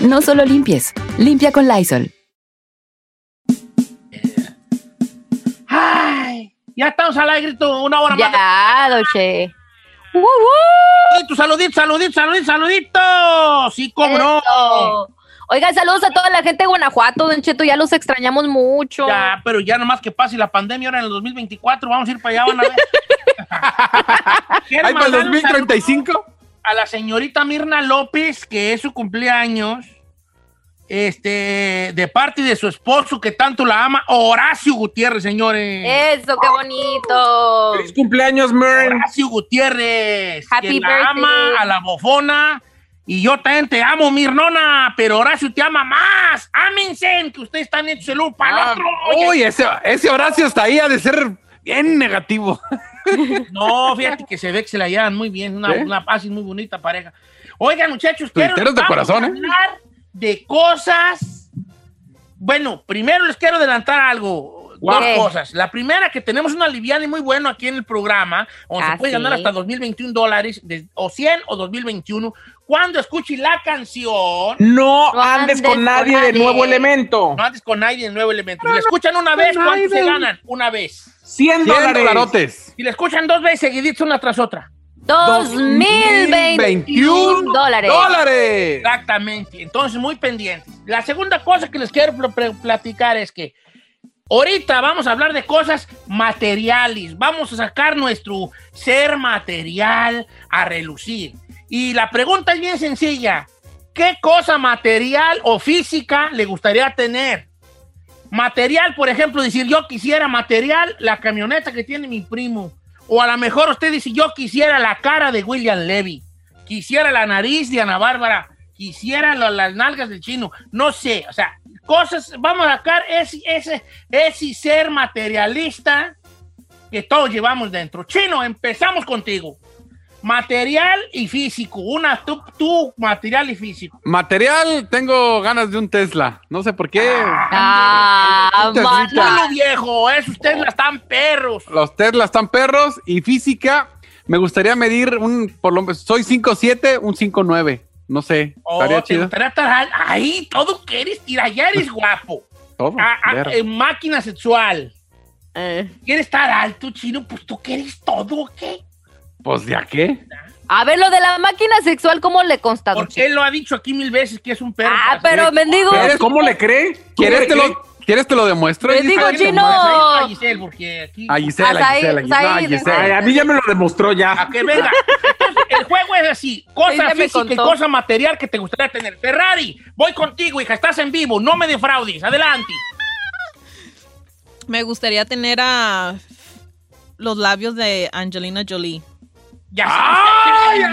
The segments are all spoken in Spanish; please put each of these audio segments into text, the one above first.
No solo limpies, limpia con Lysol. ¡Ay! Ya estamos al aire, grito, una hora más. Ya, Doche. ¡Y tu saludito, saludito, saludito, saludito! Sí, cómo no. Eso. Oigan, saludos a toda la gente de Guanajuato, Don Cheto, ya los extrañamos mucho. Ya, pero ya nomás que pase la pandemia ahora en el 2024, vamos a ir para allá, van a ver. ¿Hay para el mandar un 2035? saludo A la señorita Mirna López, que es su cumpleaños, este, de parte de su esposo que tanto la ama, Horacio Gutiérrez, señores. Eso, qué bonito. ¡Feliz cumpleaños, Mern! Horacio Gutiérrez, Happy que la birthday. ama a la bofona. Y yo también te amo, Mirnona, pero Horacio te ama más. Ámense, que ustedes están hechos el uno para el Ah, otro. Oye, uy, ese, ese Horacio hasta ahí ha de ser bien negativo. No, fíjate que se ve que se la llevan muy bien, una, ¿Sí? una paz y muy bonita pareja. Oigan, muchachos, quiero de vamos corazón, ¿eh? hablar de cosas. Bueno, primero les quiero adelantar algo. Dos ¿Qué? cosas. La primera, que tenemos una liviana y muy bueno aquí en el programa, donde Ah, se puede sí. ganar hasta 2021 dólares, de- o 100 o 2021, cuando escuche la canción. No No andes andes con con nadie de nuevo elemento. No andes con nadie de nuevo elemento. Si la escuchan una vez, ¿cuánto se ganan? Una vez. 100 100 dólares. dolarotes. Si la escuchan dos veces seguiditos una tras otra. 2021 dólares. ¡Dólares! Exactamente. Entonces, muy pendientes. La segunda cosa que les quiero pl- pl- platicar es que ahorita vamos a hablar de cosas materiales. Vamos a sacar nuestro ser material a relucir. Y la pregunta es bien sencilla. ¿Qué cosa material o física le gustaría tener? Material, por ejemplo, decir yo quisiera material la camioneta que tiene mi primo. O a lo mejor usted dice yo quisiera la cara de William Levy. Quisiera la nariz de Ana Bárbara. Quisiera las nalgas del chino. No sé, o sea, cosas, vamos a sacar ese, ese, ese ser materialista que todos llevamos dentro. Chino, empezamos contigo. Material y físico. Una, tú, tú material y físico. Material, tengo ganas de un Tesla. No sé por qué. Ah. Solo viejo, eso ustedes la están perros. Los Tesla están perros. Y física, me gustaría medir un. Por lo, soy 5'7, un 5'9. No sé. Oh, estaría chido. gustaría estar al- ahí, todo que eres, mira, ya eres guapo. Todo. Ah, ah, ver. eh, máquina sexual. Eh. ¿Quieres estar alto, chino? Pues tú quieres todo, ¿o qué? Pues, ¿ya qué? A ver, lo de la máquina sexual, ¿cómo le consta, Porque él lo ha dicho aquí mil veces que es un perro. Ah, pero mendigo. ¿Quieres- ¿Cómo le cree? ¿Cómo ¿Quieres le te, cree? lo, ¿Quieres te lo demuestro? Giselle? digo, chino. A Giselle, porque aquí... A Giselle, a Giselle, a Giselle. No, a Said, Giselle. Ay, a mí ya me lo demostró ya. A que venga. Entonces, el juego es así: cosa física y cosa material que te gustaría tener. Ferrari, voy contigo, hija, estás en vivo, no me defraudes. Adelante. Me gustaría tener a los labios de Angelina Jolie. Ya sabes.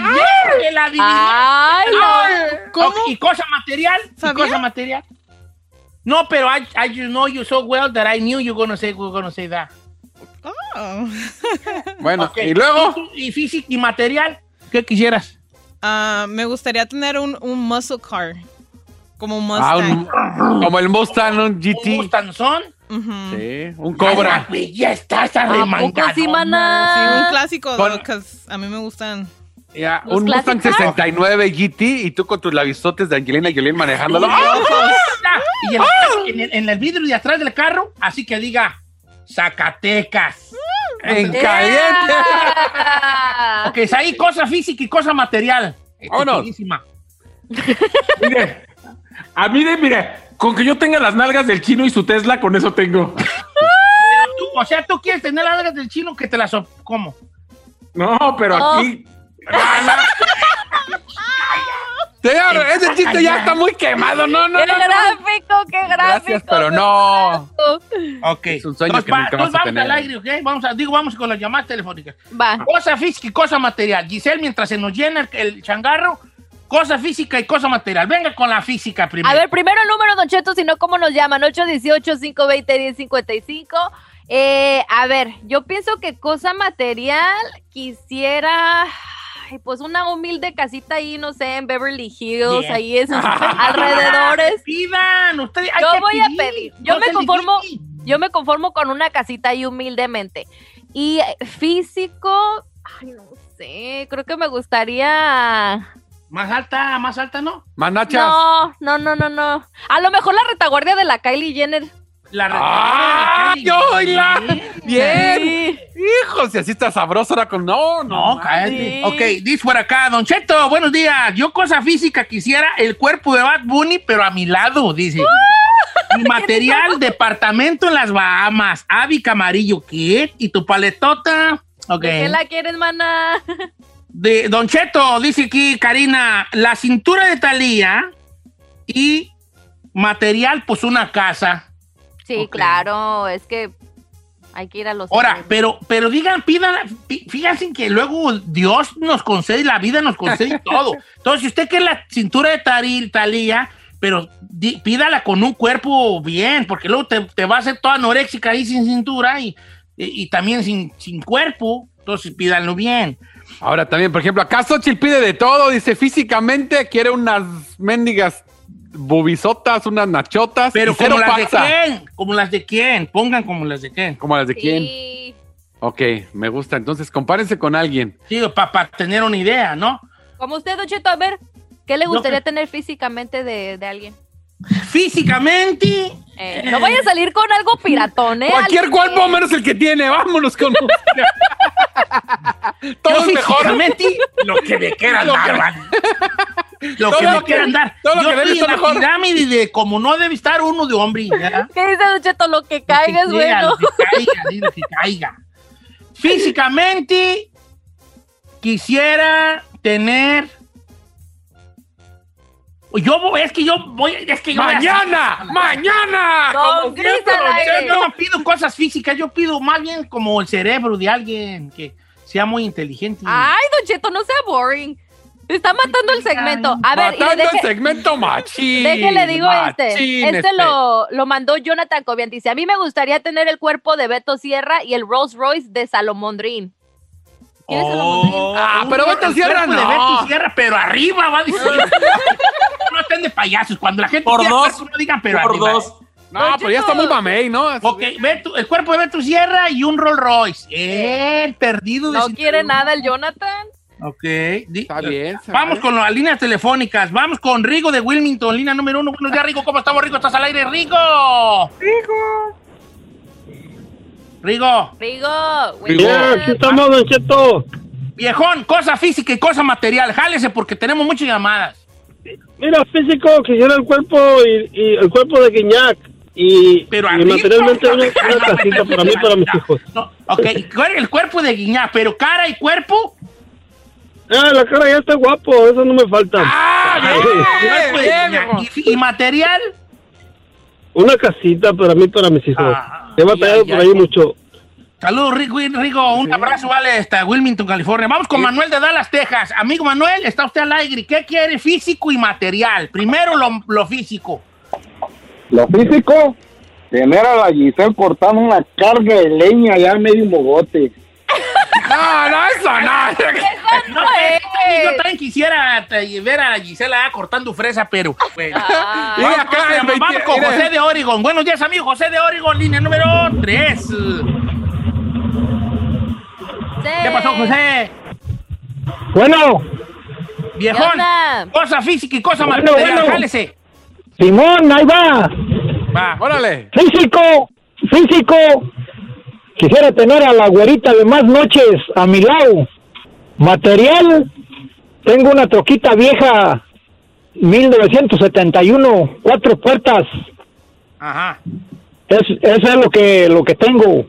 que la adiviné. Ay, no. ¿Cómo? ¿Y cosa material? ¿Y cosa material? No, pero I, I just know you so well that I knew you gonna say, were gonna say that. Oh. Bueno, Ok, y luego. ¿Y físico y material? ¿Qué quisieras? Ah, me gustaría tener un, un muscle car. Como un Ah, Mustang. un- como el Mustang, un ¿Un GT. Sí, un Cobra. Ya estás ¿A poco arremangado. sí, un clásico, Con- a mí me gustan. Ya, un Mustang clásicos. 69 GT y tú con tus labisotes de Angelina Jolie manejándolo. Y en, en el, en el vidrio de atrás del carro, así que diga Zacatecas. En caliente. Ah. Ok, es ahí cosa física y cosa material. Vámonos. Estupidísima. Mire, a mí de, mire, Con que yo tenga las nalgas del chino y su Tesla, con eso tengo. Tú, o sea, tú quieres tener las nalgas del chino que te las... ¿Cómo? No, pero No. aquí. Señor, ese chiste ya está muy quemado. No, no, ¡Qué no. no. gráfico, qué gráfico! Gracias, pero no. Ok. Es un sueño Entonces, que va- nunca vas entonces a vamos tener. al aire, ¿ok? Vamos a, digo, vamos con las llamadas telefónicas. Va. Cosa física y cosa material. Giselle, mientras se nos llena el, el changarro, cosa física y cosa material. Venga con la física primero. A ver, primero el número, Don Cheto, si no, ¿cómo nos llaman? 818-520-1055. Eh, a ver, yo pienso que cosa material quisiera. Pues una humilde casita ahí, no sé, en Beverly Hills, Bien. ahí en sus alrededores. Pidan, ustedes. hay Yo que voy a pedir. Yo No me conformo, yo me conformo con una casita ahí humildemente. Y físico, ay, no sé, creo que me gustaría. Más alta, más alta, ¿no? Manachas. No, no, no, no, no. A lo mejor la retaguardia de la Kylie Jenner. La ¡Ah! Yo, oíla! Bien. Sí. Hijo, si así está sabroso ahora con. No, No, no. cállate. Sí. Ok, dice por acá, Don Cheto, buenos días. Yo cosa física quisiera el cuerpo de Bad Bunny, pero a mi lado, dice. Mi material, departamento en las Bahamas. Avi Camarillo, ¿qué? ¿Y tu paletota? Ok. ¿De qué la quieres, mana? De Don Cheto, dice aquí Karina, la cintura de Talía y material, pues una casa. Sí, claro, es que hay que ir a los. Ahora, pero, pero digan, pidan, fí- fíjense que luego Dios nos concede, la vida nos concede todo. Entonces, si usted quiere la cintura de Taril, Talía, pero di- pídala con un cuerpo bien, porque luego te, te va a hacer toda anoréxica ahí sin cintura y, y- y también sin, sin cuerpo. Entonces, pídanlo bien. Ahora también, por ejemplo, acá Xochitl pide de todo. Dice físicamente quiere unas mendigas bubisotas, unas nachotas. Pero y cero como las de quién, como las de quién, pongan como las de quién. ¿Como las de quién? Ok, me gusta. Entonces, compárense con alguien. Sí, para tener una idea, ¿no? Como usted, Don Cheto, a ver, ¿qué le gustaría tener físicamente de, de alguien? Físicamente, Eh, no vaya a salir con algo piratón, ¿eh? Cualquier cuerpo menos el que tiene. Vámonos con. Todo es mejor. físicamente, lo que me quieran dar. Lo Todo que lo me quieran dar. todo lo Yo que le estoy hizo en la mejor. pirámide de como no debe estar uno de hombre. ¿Qué dice Cheto? Lo que caiga es Lo que sea, bueno. Lo que caiga, lo que caiga. Físicamente, quisiera tener. Yo voy, es que yo voy, es que yo voy a- ¡Mañana! ¡Mañana! Don Como siempre. Yo no pido cosas físicas, yo pido más bien como el cerebro de alguien que sea muy inteligente. Ay, Don Cheto, no sea boring. Te está matando el segmento. A ver, Matando deje- el segmento machín. Déjele digo este. machín, Este lo, lo mandó Jonathan Cobian. Dice, a mí me gustaría tener el cuerpo de Beto Sierra y el Rolls Royce de Salomón Drin. ¿Quién es Salomón Drin? Ah, pero Sierra de no. Beto Sierra, pero arriba va a decir. no estén de payasos. Cuando la gente Por diga dos. cuerpo, no digan pero Por arriba. dos. No, pero ya está muy mamey, ¿no? Ok, Beto- el cuerpo de Beto Sierra y un Rolls Royce. Eh, perdido de No cinturón. quiere nada el Jonathan. Ok. Está bien. está Vamos bien. con las líneas telefónicas. Vamos con Rigo de Wilmington, línea número uno. Buenos días, Rigo. ¿Cómo estamos, Rigo? ¿Estás al aire, Rigo? Rigo. Rigo. Rigo. Rigo. Aquí estamos, Don Cheto. Viejón, cosa física y cosa material. Jálese porque tenemos muchas llamadas. Mira, físico, quisiera el cuerpo y, y el cuerpo de Guiñac. Y, Pero y arriba. materialmente una, casita para mí y para mis hijos. no, ok, el cuerpo de Guiñá, pero cara y cuerpo. Ah, la cara ya está guapo, eso no me falta. ¡Ah! Guiñac. viejo. ¿Y, y material? Una casita para mí y para mis hijos. Ah, He batallado ya, por ya. ahí mucho. Saludos, Rigo. Rigo un abrazo, vale, hasta Wilmington, California. Vamos con Manuel de Dallas, Texas. Amigo Manuel, está usted al aire. ¿Qué quiere físico y material? Primero lo, lo físico. Lo físico, tener a la Giselle cortando una carga de leña allá en medio mogote. No, no, eso no. No, es. yo también quisiera ver a Gisela cortando fresa, pero bueno. Ah, Y Vamos, acá vamos, en 20 vamos con mira. José de Oregon. Buenos días, amigo. José de Oregon, línea número 3. ¿Qué pasó, José? Bueno, Viejón. Cosa física y cosa Bueno, material. bueno. Jálese. Simón, ahí va. Va. Órale. Físico, físico. Quisiera tener a la güerita de más noches a mi lado. Material, tengo una troquita vieja 1971, cuatro puertas. Ajá. Es, eso es lo que, lo que tengo.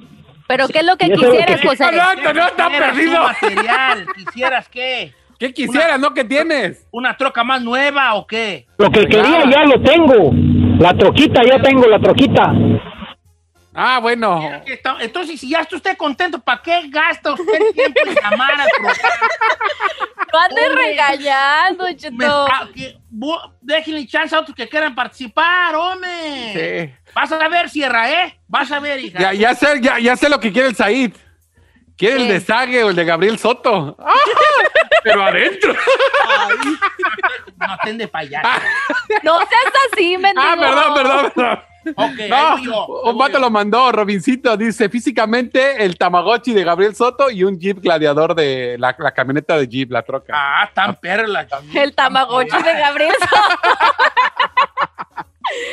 ¿Pero qué es lo que quisieras, que- José? No, no, no, está perdido. material, ¿Quisieras qué? ¿Qué quisieras, no? ¿Qué tienes? ¿Una troca más nueva o qué? Lo que quería ya lo tengo. La troquita, ya tengo la troquita. Ah, bueno. Entonces, si ya está usted contento, ¿para qué gasta usted el tiempo en llamar al programa? Hombre. regañando, Me Cheto. Déjenle chance a otros que quieran participar, hombre. Sí. Vas a ver, Sierra, ¿eh? Vas a ver, hija. Ya, ya, sé, ya, ya sé lo que quiere el Said. Quiere el de Sague o el de Gabriel Soto. ¡Ah! Pero adentro. No estén de payaso. No seas así, mendigo. Ah, perdón, perdón, perdón. Ok, ahí No, yo, un vato lo mandó, Robincito, dice físicamente el Tamagotchi de Gabriel Soto y un Jeep gladiador de la, la camioneta de Jeep, la troca. Ah, tan perla. El tamagotchi de Gabriel.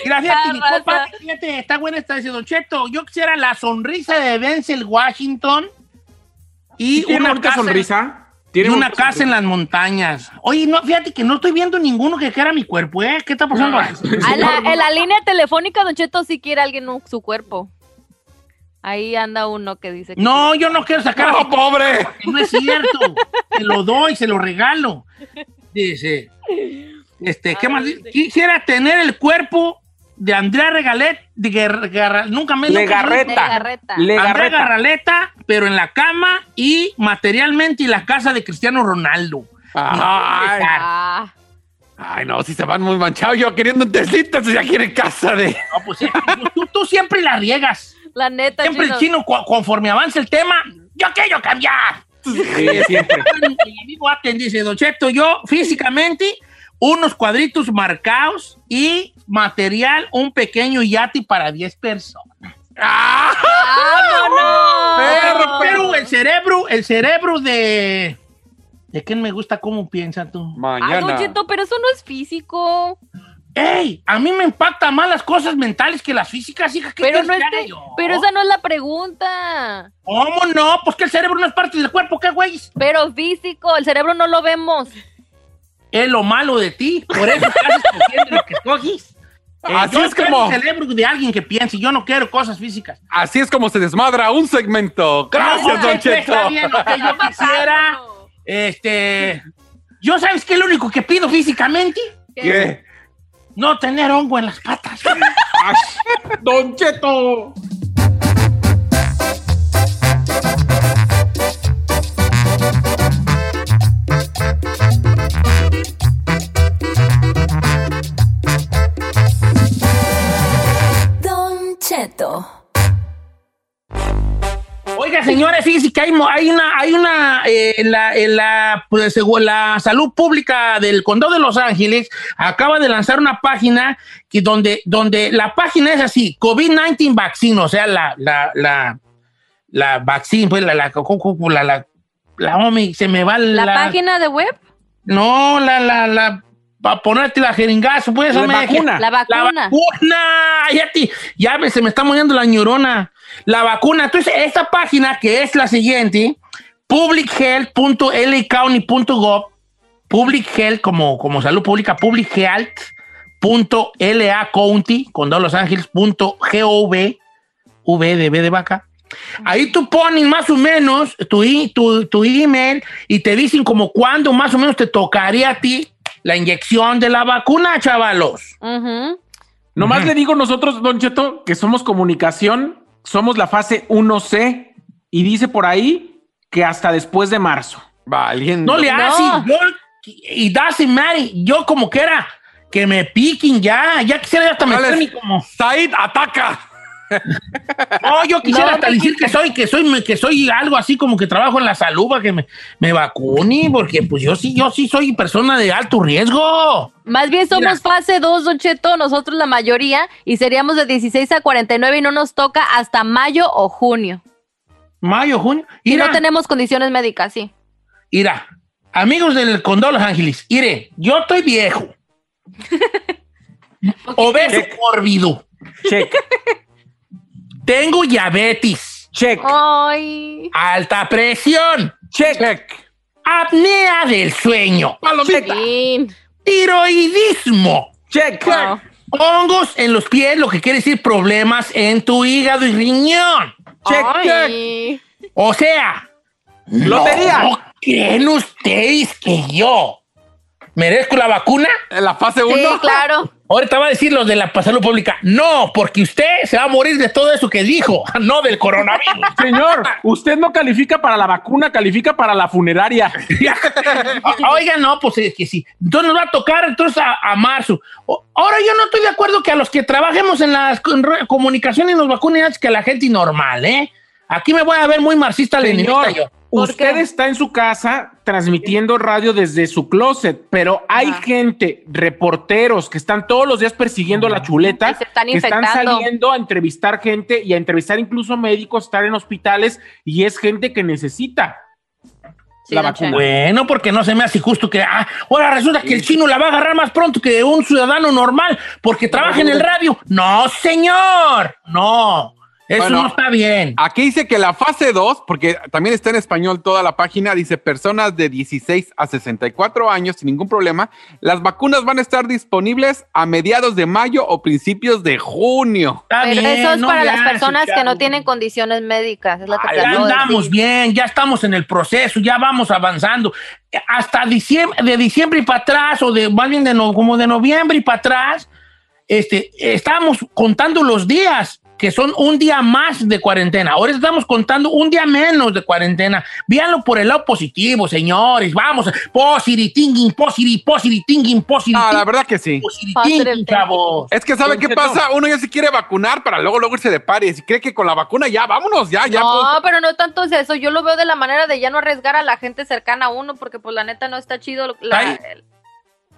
Mira, fíjate, mi Ah, compa, fíjate, está buena esta dice Don Cheto. Yo quisiera la sonrisa de Denzel Washington y ¿Tiene una casa, sonrisa? Y ¿Tiene una casa en las montañas. Oye, no, fíjate que no estoy viendo ninguno que quiera mi cuerpo, ¿eh? ¿Qué está pasando? ahí? A la, en la línea telefónica, Don Cheto, si quiere alguien un- su cuerpo. Ahí anda uno que dice que No, yo no quiero sacar a ¡No, pobre! No es cierto. se lo doy, se lo regalo. Dice, este, ¿qué más? Quisiera tener el cuerpo de Andrea Regalet, de Guer- Garra- nunca me nunca- Legarreta. Andrea. Garraleta, pero en la cama y materialmente y la casa de Cristiano Ronaldo. Ay, Ah, ay, no, si se van muy manchados. Yo queriendo un Teslita, si ya quiere casa de. No, pues, eh, tú, tú siempre la riegas. la neta, Siempre el chino. conforme avanza el tema, yo quiero cambiar. Sí, siempre. El amigo Aten dice, Don Cheto, yo físicamente unos cuadritos marcados y material, un pequeño yate para 10 personas. ¡Ah! ¡Vámonos! Pero, pero el cerebro, el cerebro de... ¿De quién me gusta cómo piensa tú? Ay, Don Mañana. Cheto, pero eso no es físico. ¡Ey! A mí me impactan más las cosas mentales que las físicas, hija. ¿Qué Pero, no es que- yo? pero esa no es la pregunta. ¿Cómo no? Pues que el cerebro no es parte del cuerpo, ¿qué güey? Pero físico, el cerebro no lo vemos. Es lo malo de ti. Por eso estás escogiendo lo que escoges. Eh, Así yo es quiero como- el cerebro de alguien que piense. Yo no quiero cosas físicas. Así es como se desmadra un segmento. Gracias, No, Don pues, Cheto. lo que yo quisiera. Este. Yo, ¿sabes qué es lo único que pido físicamente? ¿Qué? No tener hongo en las patas. Don Cheto. Hay, mo- hay una, hay una, eh, la, la, pues, según la salud pública del condado de Los Ángeles acaba de lanzar una página que donde, donde la página es así, COVID-19 vaccine, o sea, la, la, la, la vaccine, pues, la, la, la, la, la, homie, se me va ¿La, la, página de web? no, la, la, la, para ponerte la jeringazo, pues, La vacuna. La la vacuna. vacuna. Ya, te- ya me- se me está muriendo la neurona. La vacuna. Entonces, esta página que es la siguiente, publichealth.lacounty.gov, public health como, como salud pública, publichealth.lacounty, condado de Los Ángeles, punto gov, v de B de vaca. Ahí tú pones más o menos tu, tu, tu email y te dicen como cuándo más o menos te tocaría a ti la inyección de la vacuna, chavalos. Ujú. Nomás le digo nosotros, Don Cheto, que somos comunicación, somos la fase 1C y dice por ahí que hasta después de marzo. Valiendo. No le No. haces. Yo, y Daisy Mary, yo como que era que me piquen ya. Ya quisiera hasta meterme como. Said, ataca. Oh, yo quisiera No, hasta decir que soy, que soy, que soy algo así como que trabajo en la salud para que me, me vacune, porque pues yo sí, yo sí soy persona de alto riesgo. Más bien somos Mira. fase 2, Don Cheto, nosotros la mayoría, y seríamos de 16 a 49 y no nos toca hasta mayo o junio. Mayo, junio. Y no tenemos condiciones médicas, sí. mira, amigos del condado de Los Ángeles, mire, yo estoy viejo. Obeso mórbido. Check, Tengo diabetes, check, Ay. alta presión, check. apnea del sueño. Sí. tiroidismo. Check. Wow. Hongos en los pies, lo que quiere decir problemas en tu hígado y riñón. Check, check. O sea, Lotería. ¿no creen ustedes que yo merezco la vacuna? En la fase 1. Sí, claro. Ahorita va a decir los de la salud pública. No, porque usted se va a morir de todo eso que dijo, no del coronavirus. Señor, usted no califica para la vacuna, califica para la funeraria. O- Oigan, no, pues es que sí. Entonces nos va a tocar entonces a, a marzo. O- Ahora yo no estoy de acuerdo que a los que trabajemos en las comunicaciones nos vacunen antes que a la gente normal, ¿eh? Aquí me voy a ver muy marxista-leninista yo. Usted está en su casa transmitiendo radio desde su closet, pero hay gente, reporteros, que están todos los días persiguiendo la chuleta, Y se están que están saliendo a entrevistar gente y a entrevistar incluso médicos, estar en hospitales, y es gente que necesita Sí, la vacuna. Bueno, porque no se me hace justo que ah, ahora resulta que el chino la va a agarrar más pronto que un ciudadano normal porque trabaja en el radio. No, señor. No. Eso Bueno, no está bien. Aquí dice que la fase 2, porque también está en español toda la página, dice personas de 16 a 64 años sin ningún problema. Las vacunas van a estar disponibles a mediados de mayo o principios de junio. Está Pero bien, eso es no para las personas que no tienen condiciones médicas. Es lo que Ay, te ya acabo de andamos decir. bien, ya estamos en el proceso, ya vamos avanzando. Hasta diciembre, de diciembre y para atrás, o de más bien de no- como de noviembre y para atrás, este, estamos contando los días, que son un día más de cuarentena. Ahora estamos contando un día menos de cuarentena. Véanlo por el lado positivo, señores. Vamos, positive thinking, positive, positive thinking, positive Ah, la verdad que sí. positive thinking, chavos. Es que ¿sabe qué pasa? Uno ya se quiere vacunar para luego luego irse de pares y cree que con la vacuna ya, vámonos, ya, ya. No, pues. pero no tanto es eso. Yo lo veo de la manera de ya no arriesgar a la gente cercana a uno, porque pues la neta no está chido. La, el-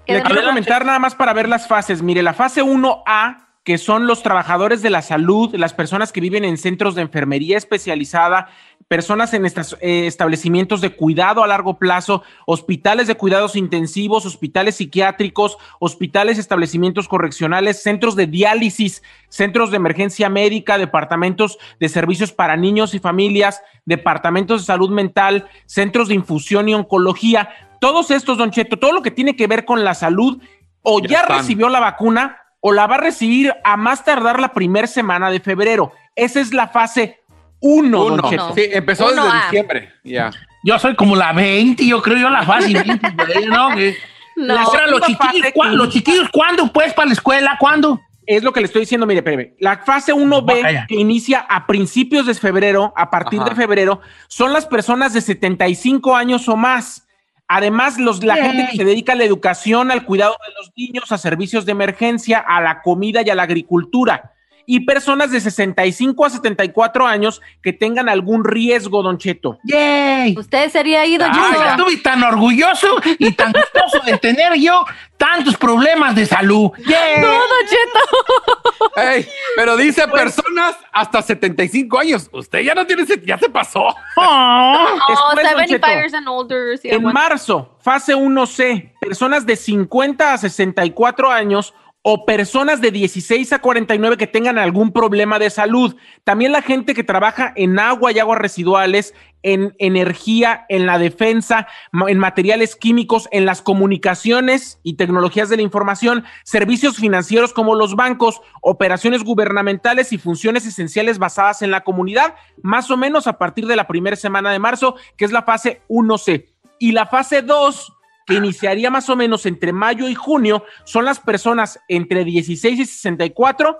Le de- quiero comentar nada más para ver las fases. Mire, la fase 1A, que son los trabajadores de la salud, las personas que viven en centros de enfermería especializada, personas en estos eh, establecimientos de cuidado a largo plazo, hospitales de cuidados intensivos, hospitales psiquiátricos, hospitales, establecimientos correccionales, centros de diálisis, centros de emergencia médica, departamentos de servicios para niños y familias, departamentos de salud mental, centros de infusión y oncología. Todos estos, Don Cheto, todo lo que tiene que ver con la salud, o Ya recibió la vacuna o la va a recibir a más tardar la primera semana de febrero. Esa es la fase 1, Uno. Sí, empezó Uno desde A. diciembre. Ya. Yo soy como la 20, yo creo yo la fase 20, güey, ¿no? Que- No. Los, chiquillos, fase ¿cuá- que- los chiquillos, ¿cuándo pues para la escuela? ¿Cuándo? Es lo que le estoy diciendo, mire, espérame. La fase 1B, Vaya. que inicia a principios de febrero, a partir Ajá. de febrero, son las personas de 75 años o más. Además, los, la Yay. gente que se dedica a la educación, al cuidado de los niños, a servicios de emergencia, a la comida y a la agricultura. Y personas de 65 a 74 años que tengan algún riesgo, Don Cheto. ¡Yay! Usted sería ido, Ay, yo. estuve tan orgulloso y tan gustoso de tener yo tantos problemas de salud. ¡Yay! No, Don Cheto. Ey, pero dice personas hasta 75 años. Usted ya no tiene, ya se pasó. Oh. No, Después, Don 75 Cheto. years and older. sí, En marzo, fase 1C, personas de 50 a 64 años o personas de 16 a 49 que tengan algún problema de salud. También la gente que trabaja en agua y aguas residuales, en energía, en la defensa, en materiales químicos, en las comunicaciones y tecnologías de la información, servicios financieros como los bancos, operaciones gubernamentales y funciones esenciales basadas en la comunidad, más o menos a partir de la primera semana de marzo, que es la fase 1C. Y la fase 2, que iniciaría más o menos entre mayo y junio, son las personas entre 16 y 64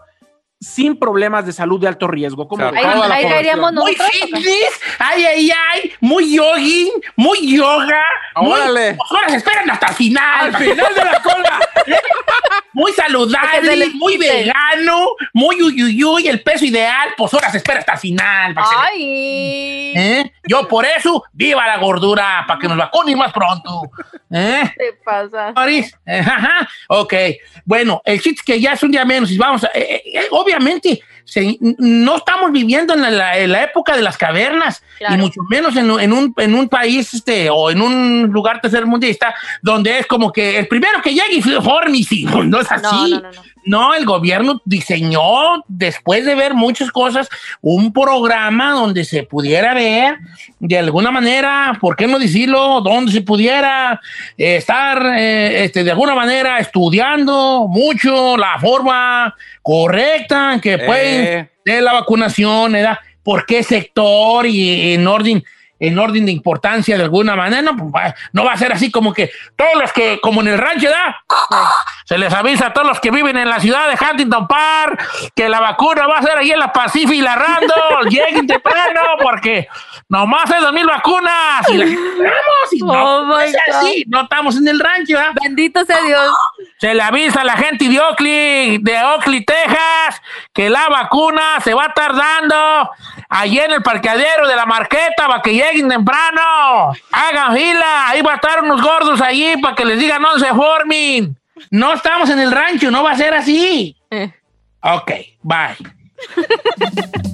sin problemas de salud de alto riesgo. ¿Cómo O sea, ven? Ahí, toda la ahí población. caeríamos Muy fitness, ay, ay, ay, muy yogi, muy yoga. muy- Órale. Ahora se esperan hasta el final. Al final de la cola. Muy saludable, muy vegano, muy uyuyuy, el peso ideal, pues ahora se espera hasta el final. Ay. ¿Eh? Yo por eso, viva la gordura, para que nos vacunen más pronto. ¿Eh? ¿Qué pasa? Maris? Eh, ajá. Ok. Bueno, el chiste es que ya es un día menos y vamos a, eh, eh, obviamente, se- no estamos viviendo en la, en la época de las cavernas Claro. y mucho menos en, en un, en un país este, o en un lugar tercermundista donde es como que el primero que llegue y fórmici. No es así. No, no, no, no. El gobierno diseñó, después de ver muchas cosas, un programa donde se pudiera ver de alguna manera, ¿por qué no decirlo? Donde se pudiera eh, estar eh, este, de alguna manera estudiando mucho la forma correcta en que pueden Eh. de la vacunación, ¿verdad? ¿Por qué sector y en orden? En orden de importancia de alguna manera, no, pues, va- no va a ser así como que todos los que, como en el rancho, ¿da? Se les avisa a todos los que viven en la ciudad de Huntington Park que la vacuna va a ser ahí en la Pacific y la Randall. Lleguen temprano porque nomás hay dos mil vacunas. Y la y no, Oh, es así, no estamos en el rancho. Bendito sea Dios. Se le avisa a la gente de Oakley, de Oakley, Texas, que la vacuna se va tardando allí en el parqueadero de la marqueta para que lleguen temprano. Hagan fila, ahí va a estar unos gordos allí para que les digan no se formen. No estamos en el rancho, no va a ser así. Eh. Ok, bye.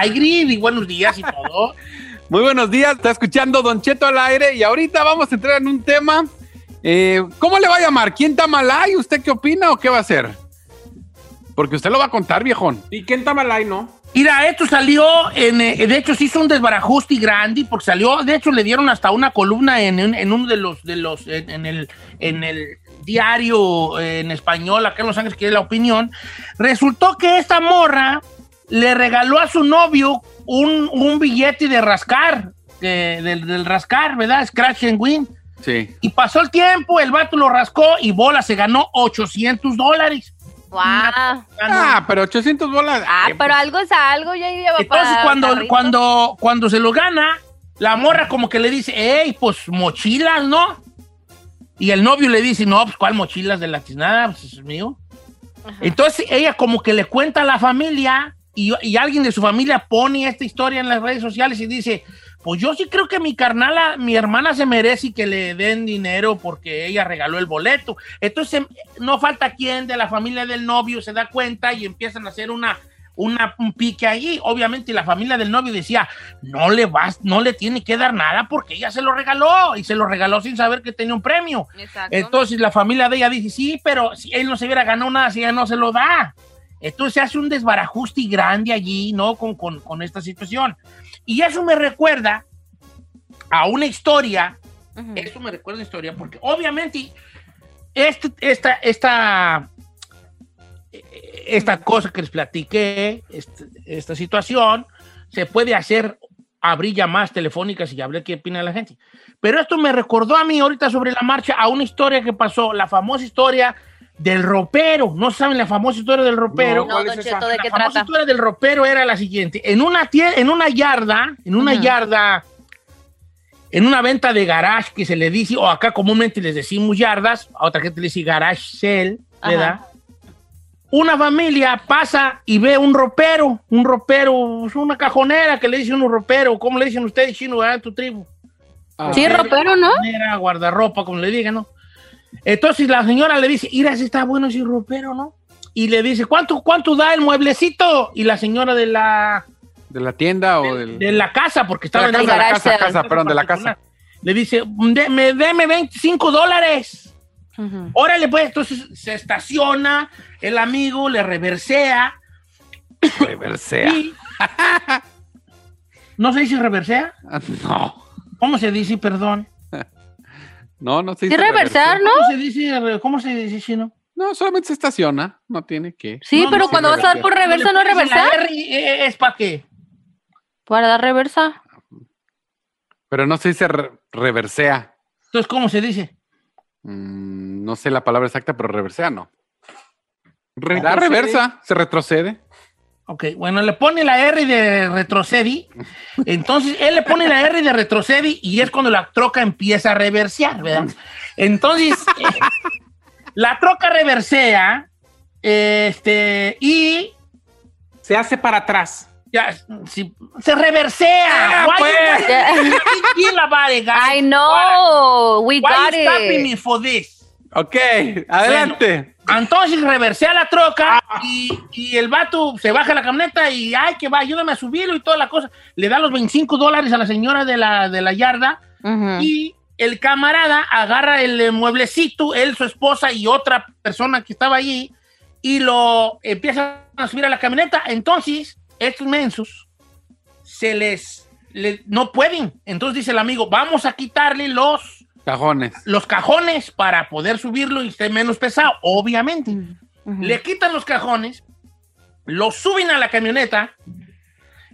Aire y buenos días y todo. Muy buenos días, está escuchando Don Cheto al aire y ahorita vamos a entrar en un tema. eh, ¿Cómo le va a llamar? ¿Quién Tamalay? ¿Usted qué opina o qué va a hacer? Porque usted lo va a contar, viejón. ¿Y qué en Tamalay, no? Mira, esto salió, en, eh, de hecho se hizo un desbarajuste grande porque salió, de hecho le dieron hasta una columna en, en uno de los, de los, en, en el, en el diario eh, en español, acá en Los Ángeles, que es la opinión. Resultó que esta morra le regaló a su novio un, un billete de rascar que- del, del rascar, ¿verdad? Scratch and Win. Sí. Y pasó el tiempo, el vato lo rascó y Bola se ganó 800 dólares. Wow. Ah, pero 800 bolas. Ah, pero algo es algo, ya lleva Entonces, para cuando, carrito. cuando, cuando se lo gana, la morra como que le dice, hey, pues mochilas, ¿no? Y el novio le dice, no, pues ¿cuál mochilas de la tiznada? Pues es mío. Entonces ella como que le cuenta a la familia y, y alguien de su familia pone esta historia en las redes sociales y dice, pues yo sí creo que mi carnala, mi hermana se merece que le den dinero porque ella regaló el boleto. Entonces no falta quien de la familia del novio se da cuenta y empiezan a hacer una, una, un pique allí. Obviamente la familia del novio decía, no le vas, no le tiene que dar nada porque ella se lo regaló y se lo regaló sin saber que tenía un premio. Exacto. Entonces la familia de ella dice, sí, pero si él no se hubiera ganado nada, si ella no se lo da. Entonces se hace un desbarajuste grande allí, ¿no? Con, con- con esta situación. Y eso me recuerda a una historia, eso me recuerda a una historia, porque obviamente este- esta, esta, esta cosa que les platiqué, este- esta situación, se puede hacer, abrir llamadas telefónicas y hablar qué opina la gente. Pero esto me recordó a mí ahorita sobre la marcha a una historia que pasó, la famosa historia del ropero. ¿No saben la famosa historia del ropero? No, Don Cheto, ¿de la qué famosa trata? historia del ropero era la siguiente. En una, en una yarda, en una Ujú. yarda, en una venta de garage que se le dice, o acá comúnmente les decimos yardas, a otra gente le dice garage sale, ¿verdad? Una familia pasa y ve un ropero, un ropero, es una cajonera que le dicen un ropero. ¿Cómo le dicen ustedes, chino, verdad, en tu tribu? Sí, ropero, ¿no? Cajonera, guardarropa, como le digan, ¿no? Entonces la señora le dice, mira, si está bueno ese ropero, ¿no? Y le dice, ¿cuánto, cuánto da el mueblecito? Y la señora de la, ¿De la tienda o del.? de la casa, porque estaba De la en casa, la casa, casa, perdón, de la casa. Le dice, deme, deme 25 dólares. Órale, pues, entonces se estaciona, el amigo le reversea. Reversea. y- ¿No se dice reversea? No. ¿Cómo se dice, perdón? No, no se dice reversar, ¿no? ¿Cómo se dice, cómo se dice chino? No, solamente se estaciona. No tiene que. Sí, No, pero no, cuando vas a dar por reversa. ¿no pones la reversar? Eh, ¿Es para qué? Para dar reversa. Pero no se dice re- reversea. Entonces, ¿cómo se dice? Mm, no sé la palabra exacta, pero reversea no. Re- da Retrocede. reversa, se retrocede. Ok, bueno, le pone la R de retrocedi. Entonces, él le pone la R de retrocedi y es cuando la troca empieza a reversear, ¿verdad? Entonces, eh, la troca reversea este, y Se hace para atrás. ya, si- se reversea. Ah, Why pues. you- why you? I know, we Why got you stopping me it. for this? Ok, adelante. Entonces reversea la troca y, y el vato se baja la camioneta y ay que va, ayúdame a subirlo y toda la cosa. Le da los 25 dólares a la señora de la, de la yarda Ujú. y el camarada agarra el mueblecito, él, su esposa y otra persona que estaba allí y lo empieza a subir a la camioneta. Entonces, estos mensos se les, le- no pueden. Entonces dice el amigo, vamos a quitarle los Cajones. los cajones para poder subirlo y esté menos pesado, obviamente. Le quitan los cajones, lo suben a la camioneta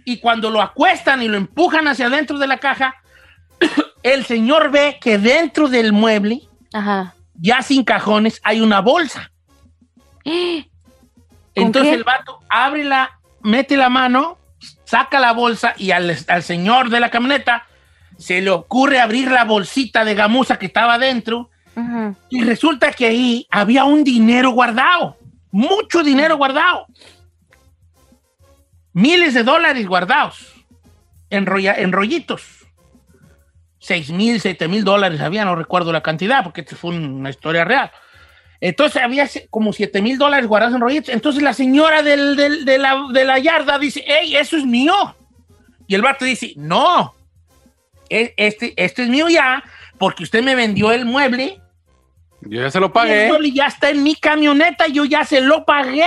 y cuando lo acuestan y lo empujan hacia adentro de la caja, el señor ve que dentro del mueble, Ajá. ya sin cajones, hay una bolsa. Entonces qué? el vato abre la, mete la mano, saca la bolsa y al, al señor de la camioneta se le ocurre abrir la bolsita de gamuza que estaba dentro y resulta que ahí había un dinero guardado, mucho dinero guardado. Miles de dólares guardados en, rolla- en rollitos. Seis mil, siete mil dólares había, no recuerdo la cantidad, porque esta fue una historia real. Entonces había como siete mil dólares guardados en rollitos. Entonces la señora del- del- de, la, de la yarda dice, hey, eso es mío. Y el vato dice, no, este, este es mío ya, porque usted me vendió el mueble Yo ya se lo y el pagué. mueble ya está en mi camioneta, yo ya se lo pagué.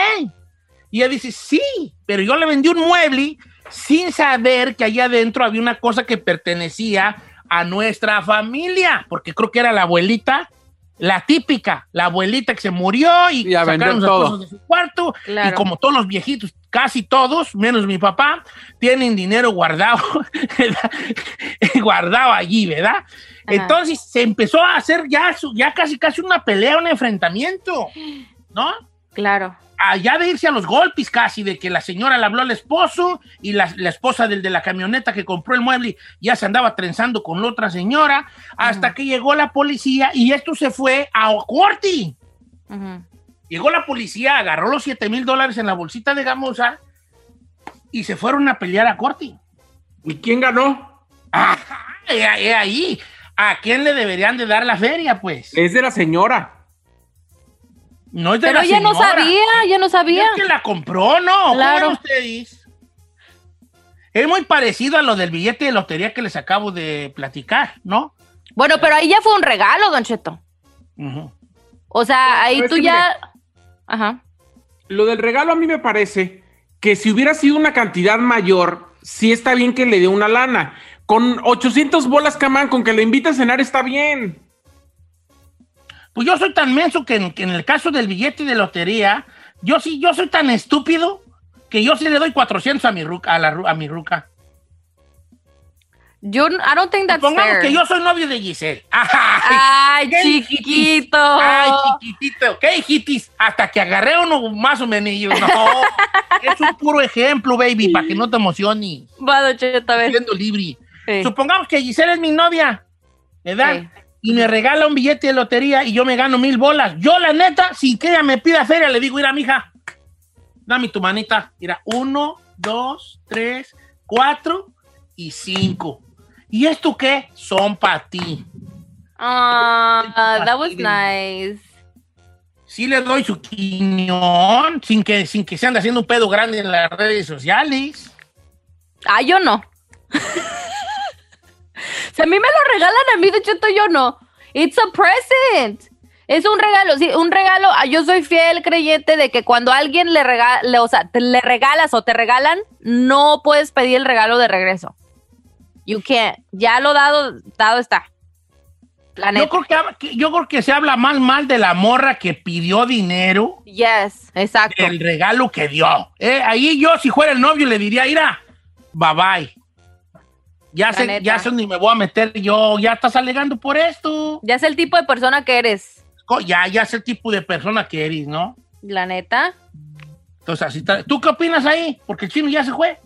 Y ella dice, sí, pero yo le vendí un mueble sin saber que allá adentro había una cosa que pertenecía a nuestra familia, porque creo que era la abuelita, la típica, la abuelita que se murió y, Y a sacaron las cosas de su cuarto. Claro. Y como todos los viejitos casi todos, menos mi papá, tienen dinero guardado, guardado allí, ¿verdad? Entonces se empezó a hacer ya, ya casi casi una pelea, un enfrentamiento, ¿no? Claro. Allá de irse a los golpes casi, de que la señora le habló al esposo y la, la esposa del de la camioneta que compró el mueble ya se andaba trenzando con la otra señora, hasta que llegó la policía y esto se fue a corte. Llegó la policía, agarró los 7 mil dólares en la bolsita de gamuza y se fueron a pelear a corte. ¿Y quién ganó? Ajá, he- ahí. ¿A quién le deberían de dar la feria, pues? Es de la señora. No es de Pero la ella no sabía, ella no sabía. Es que la compró, ¿no? Claro. ¿Cómo ustedes? Es muy parecido a lo del billete de lotería que les acabo de platicar, ¿no? Bueno, pero ahí ya fue un regalo, Don Cheto. O sea, ahí tú ya. Ajá. Lo del regalo a mí me parece que si hubiera sido una cantidad mayor, sí está bien que le dé una lana. Con 800 bolas, camán, con que le invite a cenar está bien. Pues yo soy tan menso que en, que en el caso del billete de lotería, yo sí, yo soy tan estúpido que yo sí le doy 400 a mi ruca, a, la, a mi ruca. Yo, I don't think that's Pongamos fair. que yo soy novio de Giselle. Ay, ¿Qué chiquito. Ay, chiquitito. ¿Qué hijitis? Hasta que agarré uno más o menos. No, es un puro ejemplo, baby, para que no te emociones. Va, Don Cheto, a ver. Siendo libre. Sí. Supongamos que Giselle es mi novia, ¿verdad? Sí. Y me regala un billete de lotería y yo me gano mil bolas. Yo, la neta, sin que ella me pida feria, le digo, mira, mija, dame tu manita. Mira, uno, dos, tres, cuatro y cinco. ¿Y esto qué? Son para ti. Ah, that was nice. Sí le doy su quiñón sin que, sin que se ande haciendo un pedo grande en las redes sociales. Ah, yo no. si a mí me lo regalan a mí, de Cheto, yo no. It's a present. Es un regalo, sí, un regalo. Ah, Yo soy fiel creyente de que cuando alguien le regala, o sea, te le regalas o te regalan, no puedes pedir el regalo de regreso. You can't. Ya lo dado, dado está. Yo creo, que, yo creo que se habla más mal de la morra que pidió dinero Yes, exacto. del regalo que dio. Eh, ahí yo, si fuera el novio, le diría, mira, bye bye. Ya sé, ya sé dónde me voy a meter yo. Ya estás alegando por esto. Ya es el tipo de persona que eres. Ya, ya sé el tipo de persona que eres, ¿no? La neta. Entonces, así está. ¿Tú qué opinas ahí? Porque el chino ya se fue.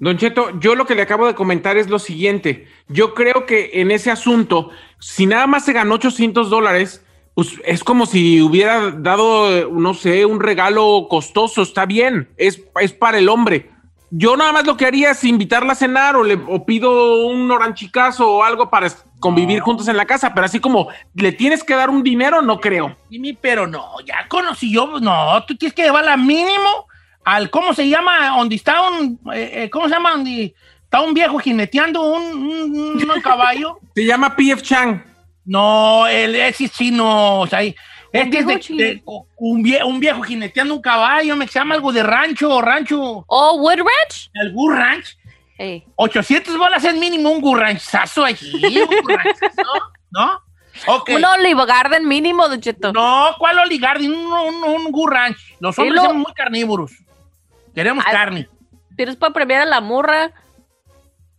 Don Cheto, yo lo que le acabo de comentar es lo siguiente. Yo creo que en ese asunto, si nada más se ganó 800 dólares, pues es como si hubiera dado, no sé, un regalo costoso. Está bien, es, es para el hombre. Yo nada más lo que haría es invitarla a cenar o, le, o pido un oranchicazo o algo para convivir juntos en la casa, pero así como le tienes que dar un dinero, no creo. Dime, pero no, ya conocí yo. No, tú tienes que llevarla mínimo al, ¿cómo se llama? Donde está un, eh, eh, ¿cómo se llama? Donde está un viejo jineteando un, un- un caballo. Se llama PF Chang. No, el, ese es chino, o sea, este es de, un, vie- un viejo jineteando un caballo, me llama algo de rancho, rancho, Oh, Wood Ranch. el Gur Ranch. Ey. 800 bolas es mínimo un gurranchazo allí, un gurranchazo, ¿no? Un Olive Garden mínimo, Don Cheto. No, ¿cuál Oligardi? Un, un, un Gur Ranch. Los hombres lo- somos muy carnívoros. Queremos Ay. carne. Tienes para premiar a la murra.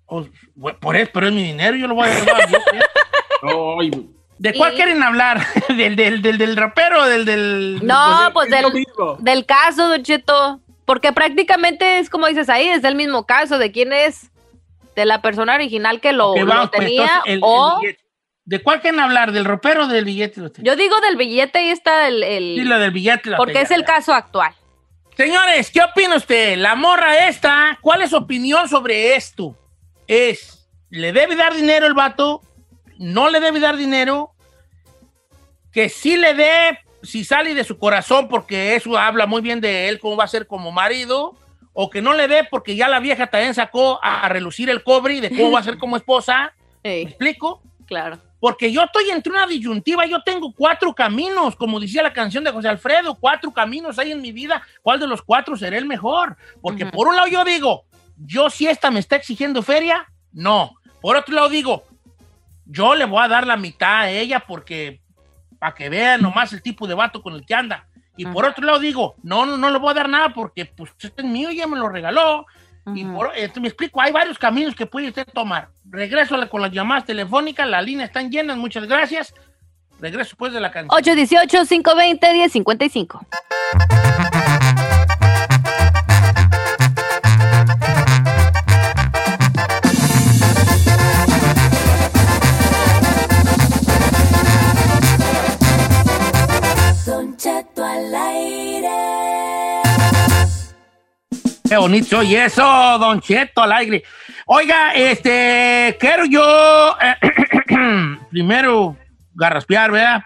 O- bu- por eso, pero es mi dinero, yo lo voy a. Ay, ¿De cuál Y- quieren hablar? ¿Del, del, del, del rapero o del, del... No, pues es del, del caso, Don Cheto. Porque prácticamente es como dices ahí, es el mismo caso de quién es, de la persona original que lo, Ok, lo vamos, pues, tenía entonces, el- el o... ¿De cuál quieren hablar? ¿Del ropero o del billete? yo digo del billete y está el... el- Sí, lo del billete. lo porque es el caso actual. Señores, ¿qué opina usted? La morra esta, ¿cuál es su opinión sobre esto? Es, ¿le debe dar dinero el vato? ¿No le debe dar dinero? Que sí le dé, si sale de su corazón, porque eso habla muy bien de él, cómo va a ser como marido, o que no le dé porque ya la vieja también sacó a, relucir el cobre y de cómo va a ser como esposa. ¿Me Ey, explico? claro. Porque yo estoy entre una disyuntiva, yo tengo cuatro caminos, como decía la canción de José Alfredo, cuatro caminos hay en mi vida, ¿cuál de los cuatro será el mejor? Porque por un lado yo digo, yo si esta me está exigiendo feria, no. Por otro lado digo, yo le voy a dar la mitad a ella porque, para que vean nomás el tipo de vato con el que anda. Y por otro lado digo, no, no, no le voy a dar nada porque pues este es mío, ya me lo regaló. Y por, este, me explico, hay varios caminos que puede usted tomar. Regreso con las llamadas telefónicas, las líneas están llenas, muchas gracias. Regreso después de la canción. 818-520-1055. Don Cheto al aire. Qué bonito y eso, Don Cheto al aire. Oiga, este, quiero yo eh, primero garraspear, ¿verdad?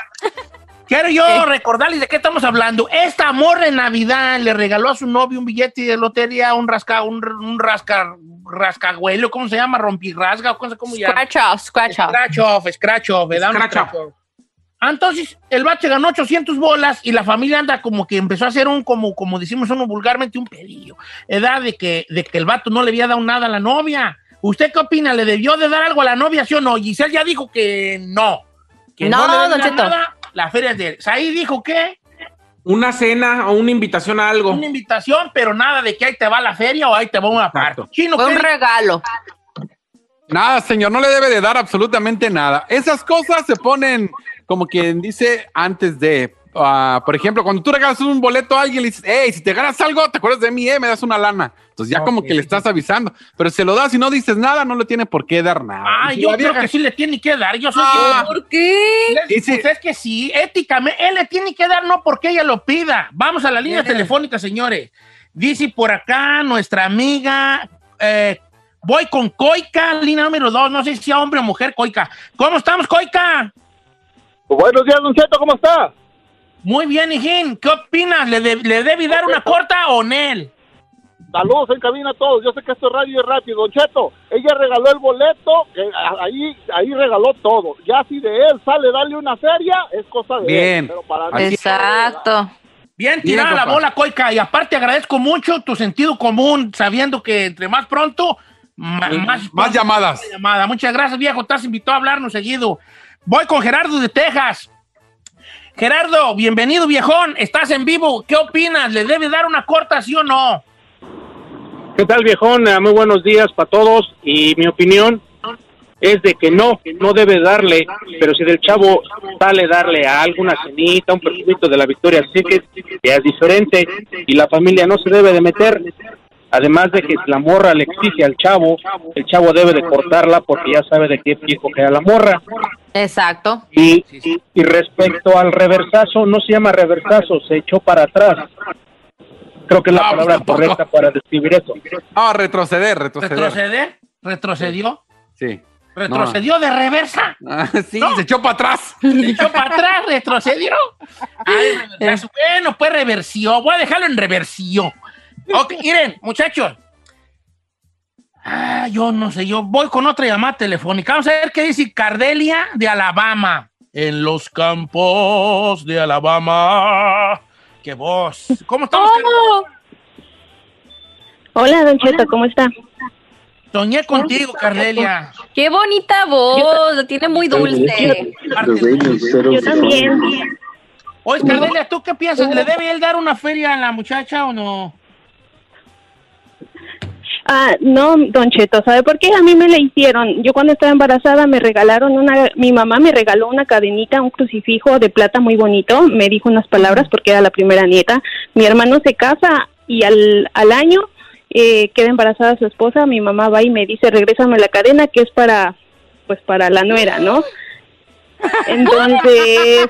Quiero yo recordarles de qué estamos hablando. Esta amor de Navidad le regaló a su novio un billete de lotería, un rasca, un, un rasca, rascagüelo, ¿cómo se llama? Rompirrasga, ¿cómo se llama? Scratch off, scratch off. Scratch off, scratch off, ¿verdad? Un Scratch off. scratch off. Ah, Entonces, el vato ganó 800 bolas y la familia anda como que empezó a hacer un, como, como decimos uno vulgarmente, un pedillo. Edad de que, de que el vato no le había dado nada a la novia. ¿Usted qué opina? ¿Le debió de dar algo a la novia, sí o no? Giselle ya dijo que no. Que no, No, le Don nada. La feria es de él. Saí dijo que Una cena o una invitación a algo. una invitación, pero nada de que ahí te va la feria o ahí te va una parte. Chino, Fue ¿qué un regalo. Nada, señor, no le debe de dar absolutamente nada. Esas cosas se ponen, como quien dice, antes de. ah, por ejemplo, cuando tú regalas un boleto a alguien, le dices, hey, si te ganas algo, te acuerdas de mí, eh, me das una lana. Entonces ya como que le estás avisando. Pero si se lo das y no dices nada, no le tiene por qué dar nada. Ah, si yo creo vieja- que sí le tiene que dar. Yo soy Ah. ¿Por qué? Pues es que sí, éticamente, él le tiene que dar no porque ella lo pida. Vamos a la línea telefónica, señores. Dice por acá nuestra amiga, eh, voy con Coica, línea número dos, no sé si sea hombre o mujer, Coica. ¿Cómo estamos, Coica? Buenos días, Don Cheto, ¿cómo está? Muy bien, hijín. ¿Qué opinas? ¿Le, de- le debe dar una corta o Nel? Saludos en cabina a todos. Yo sé que esto es radio y rápido, Don Cheto. Ella regaló el boleto, que ahí, ahí regaló todo. Ya si de él sale darle una feria, es cosa de Bien. él. Pero para mí, Exacto. Bien Bien, tirada la compa. bola, Coica. Y aparte agradezco mucho tu sentido común, sabiendo que entre más pronto, ma- más, Más llamadas. llamada. Muchas gracias, viejo. Estás invitado a hablarnos seguido. Voy con Gerardo de Texas. Gerardo, bienvenido, viejón. Estás en vivo. ¿Qué opinas? ¿Le debe dar una corta, sí o no? ¿Qué tal, viejón? Eh, Muy buenos días para todos. Y mi opinión es de que no, no debe darle, pero si del chavo sale darle a alguna cenita, un perfumito de la Victoria Secret, ya es diferente y la familia no se debe de meter. Además de que si la morra le exige al chavo, el chavo debe de cortarla porque ya sabe de qué viejo queda la morra. Exacto. Y, y respecto al reversazo, no se llama reversazo, se echó para atrás. Creo que es la No, palabra tampoco. correcta para describir eso. Ah, retroceder, retroceder. ¿Retroceder? ¿Retrocedió? Sí. ¿Retrocedió de reversa? Ah, sí, se echó para atrás. ¿Se echó para atrás? ¿Retrocedió? Ay, reversazo. bueno, pues reversió. Voy a dejarlo en reversión. Ok, miren, muchachos. Ah, yo no sé, yo voy con otra llamada telefónica. Vamos a ver qué dice Cardelia de Alabama. En los campos de Alabama. ¡Qué voz! ¿Cómo estamos? Oh, Hola, Don Cheto, ¿cómo está? Soñé contigo, Cardelia. qué bonita voz. La tiene muy dulce. Yo también. Oye, Cardelia, ¿tú qué piensas? ¿Le debe él dar una feria a la muchacha o no? Ah, no, Don Cheto, ¿sabe por qué? A mí me la hicieron. Yo cuando estaba embarazada me regalaron una, mi mamá me regaló una cadenita, un crucifijo de plata muy bonito. Me dijo unas palabras porque era la primera nieta. Mi hermano se casa y al, al año eh, queda embarazada su esposa. Mi mamá va y me dice, regrésame la cadena que es para, pues para la nuera, ¿no? Entonces,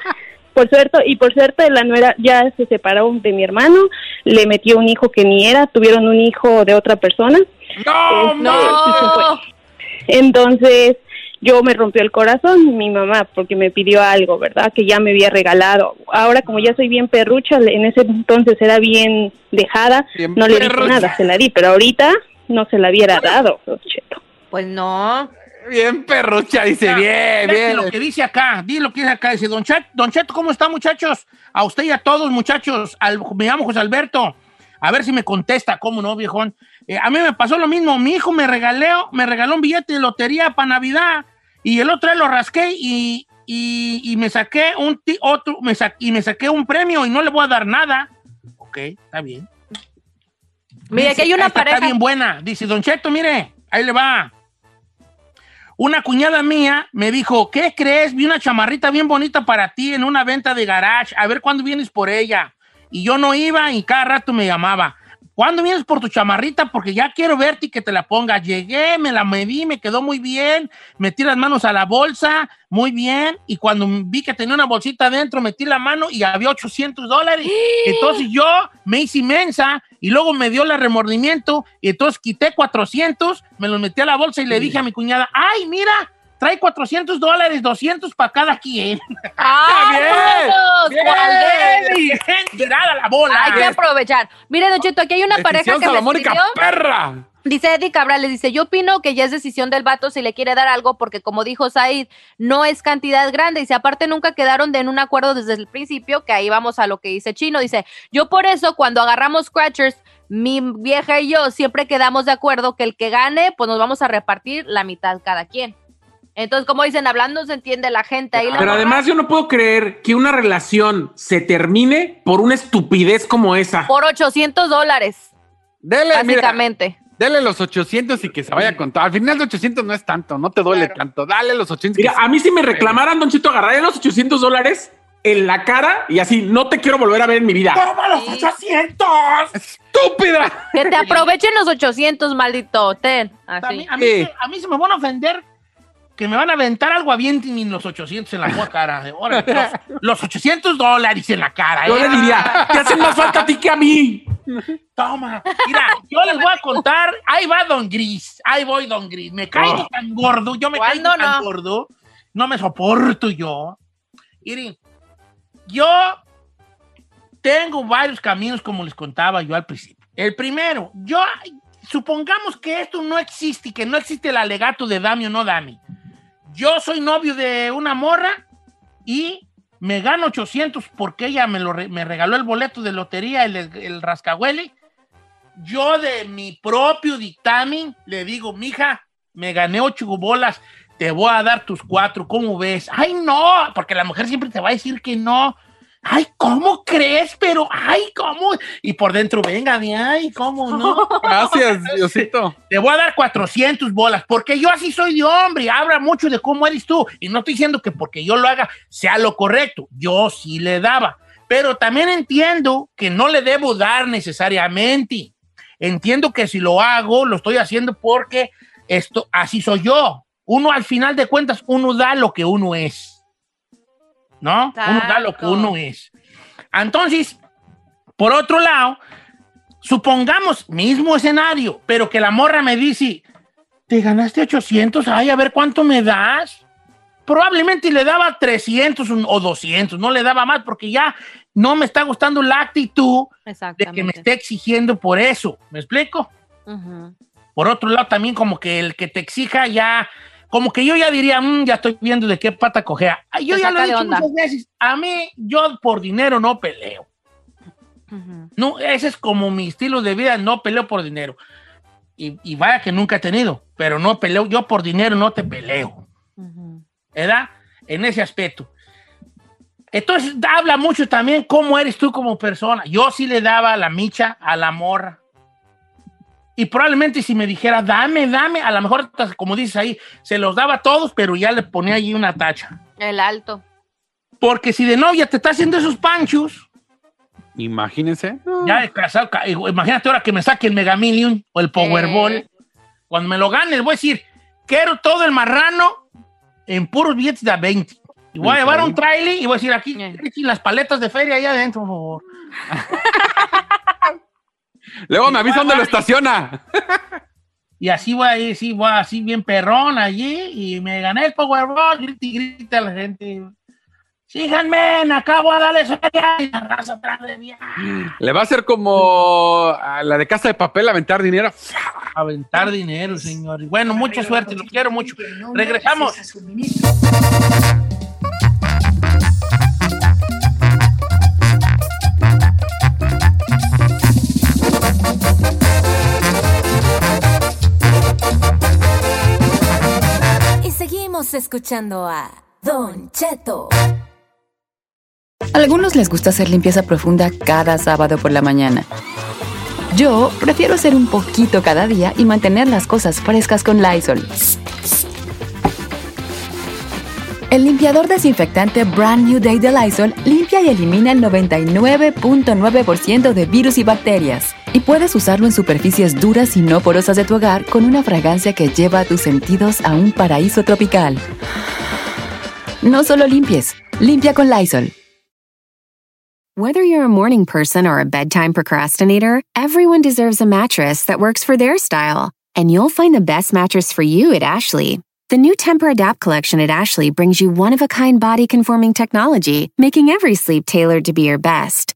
por suerte, y por suerte la nuera ya se separó de mi hermano, le metió un hijo que ni era, tuvieron un hijo de otra persona. ¡No, Este. No. Entonces, yo me rompió el corazón mi mamá porque me pidió algo, ¿verdad? Que ya me había regalado. Ahora, como ya soy bien perrucha, en ese entonces era bien dejada, Bien no le perrucha. nada, se la di, pero ahorita no se la hubiera dado, Cheto. Pues no. Bien perrucha, dice, Ya, bien, bien. Lo que dice acá, di lo que dice acá, dice Don Cheto, Don Cheto, ¿cómo está muchachos? A usted y a todos muchachos, Al- me llamo José Alberto, a ver si me contesta, ¿cómo no, viejón? Eh, a mí me pasó lo mismo, mi hijo me regaló, me regaló un billete de lotería para Navidad y el otro día lo rasqué y y, y me saqué un ti- otro, me sa- y me saqué un premio y no le voy a dar nada. Ok, está bien. Mira, Dice, que hay una esta pareja. Está bien buena. Dice, Don Cheto, mire, ahí le va. Una cuñada mía me dijo, ¿qué crees? Vi una chamarrita bien bonita para ti en una venta de garage. A ver cuándo vienes por ella. Y yo no iba y cada rato me llamaba. ¿Cuándo vienes por tu chamarrita? Porque ya quiero verte y que te la pongas. Llegué, me la medí, me quedó muy bien. Metí las manos a la bolsa, muy bien. Y cuando vi que tenía una bolsita adentro, metí la mano y había 800 dólares. Entonces yo me hice inmensa y luego me dio el remordimiento. Y entonces quité 400, me los metí a la bolsa y le dije a mi cuñada, ¡ay, mira! Trae 400 dólares, 200 para cada quien. ¡Vámonos! Bien, ¡Cuál bien, tirada la bola. Hay que aprovechar. Mire, Don Cheto, aquí hay una pareja que me escribió. perra. Dice Eddie Cabral, le dice, yo opino que ya es decisión del vato si le quiere dar algo, porque como dijo Said, no es cantidad grande. Dice, aparte nunca quedaron de en un acuerdo desde el principio, que ahí vamos a lo que dice Chino. Dice, yo por eso cuando agarramos Scratchers, mi vieja y yo siempre quedamos de acuerdo que el que gane, pues nos vamos a repartir la mitad cada quien. Entonces, como dicen, hablando se entiende la gente ahí. la Pero morra- además yo no puedo creer que una relación se termine por una estupidez como esa. Por 800 dólares, Dele, mira, básicamente. dele los 800 y que se vaya con todo. Al final de 800 no es tanto, no te duele tanto. Dale los 800. Mira, a mí si me reclamaran, Don Chito, agarraría los 800 dólares en la cara y así, no te quiero volver a ver en mi vida. ¡Toma los 800! ¡Estúpida! Que te aprovechen los 800, maldito. Ten. A Así. mí, a, mí, se- a mí se me van a ofender que me van a aventar algo avienten y los 800 en la cara. Órale, los, los 800 dólares en la cara. Yo ¿eh? le diría, te hacen más falta a ti que a mí. Toma. Mira, yo les voy a contar. Ahí va Don Gris. Ahí voy Don Gris. Me caigo Oh. tan gordo. Yo me caigo ¿Cuándo tan gordo. No me soporto yo. Miren, yo tengo varios caminos como les contaba yo al principio. El primero, yo supongamos que esto no existe y que no existe el alegato de dame o no dame. Yo soy novio de una morra y me gano 800 porque ella me, lo me regaló el boleto de lotería, el, el rascahuele. Yo de mi propio dictamen le digo, mija, me gané ocho bolas, te voy a dar tus cuatro, ¿cómo ves? Ay, no, porque la mujer siempre te va a decir que no. Ay, ¿cómo crees? Pero, ay, ¿cómo? Y por dentro, venga, de ay, ¿cómo no? Gracias, Diosito. Te voy a dar 400 bolas, porque yo así soy de hombre, habla mucho de cómo eres tú. Y no estoy diciendo que porque yo lo haga sea lo correcto, yo sí le daba. Pero también entiendo que no le debo dar necesariamente. Entiendo que si lo hago, lo estoy haciendo porque esto, así soy yo. Uno al final de cuentas, uno da lo que uno es. ¿No? Uno da lo que uno es. Entonces, por otro lado, supongamos, mismo escenario, pero que la morra me dice, te ganaste 800, ay, a ver cuánto me das. Probablemente le daba 300 o 200, no le daba más porque ya no me está gustando la actitud de que me esté exigiendo por eso. ¿Me explico? Por otro lado, también como que el que te exija ya, como que yo ya diría, "Mm, ya estoy viendo de qué pata cojea. Yo ya lo he dicho muchas veces, a mí, yo por dinero no peleo. No, ese es como mi estilo de vida, no peleo por dinero. Y, y vaya que nunca he tenido, pero no peleo, yo por dinero no te peleo, Ujú. ¿verdad? En ese aspecto. Entonces, habla mucho también cómo eres tú como persona. Yo sí le daba la micha a la morra. Y probablemente si me dijera, dame, dame, a lo mejor, como dices ahí, se los daba a todos, pero ya le ponía allí una tacha. El alto. Porque si de novia te está haciendo esos panchos, Imagínense. Ya de casado, ca- imagínate ahora que me saque el Mega Million o el Powerball. Eh. Cuando me lo gane, voy a decir, quiero todo el marrano en puros billetes de a 20. Y voy a llevar un trailer y voy a decir aquí, Eh. las paletas de feria allá adentro, por favor. Luego me avisa dónde lo estaciona. Y así voy a ir, sí, voy así bien perrón allí y me gané el Powerball, grita y grita a la gente. Síganme, acabo a darles feria y la raza atrás de mí. Le va a hacer como a la de casa de papel, aventar dinero. Aventar dinero, señor. Y bueno, mucha suerte, los quiero mucho. Regresamos. Escuchando a Don Cheto. A algunos les gusta hacer limpieza profunda cada sábado por la mañana. Yo prefiero hacer un poquito cada día y mantener las cosas frescas con Lysol. El limpiador desinfectante Brand New Day de Lysol limpia y elimina el 99.9% de virus y bacterias. Y puedes usarlo en superficies duras y no porosas de tu hogar con una fragancia que lleva a tus sentidos a un paraíso tropical. No solo limpies, limpia con Lysol. Whether you're a morning person or a bedtime procrastinator, everyone deserves a mattress that works for their style. And you'll find the best mattress for you at Ashley. The new Temper Adapt collection at Ashley brings you one of a kind body conforming technology, making every sleep tailored to be your best.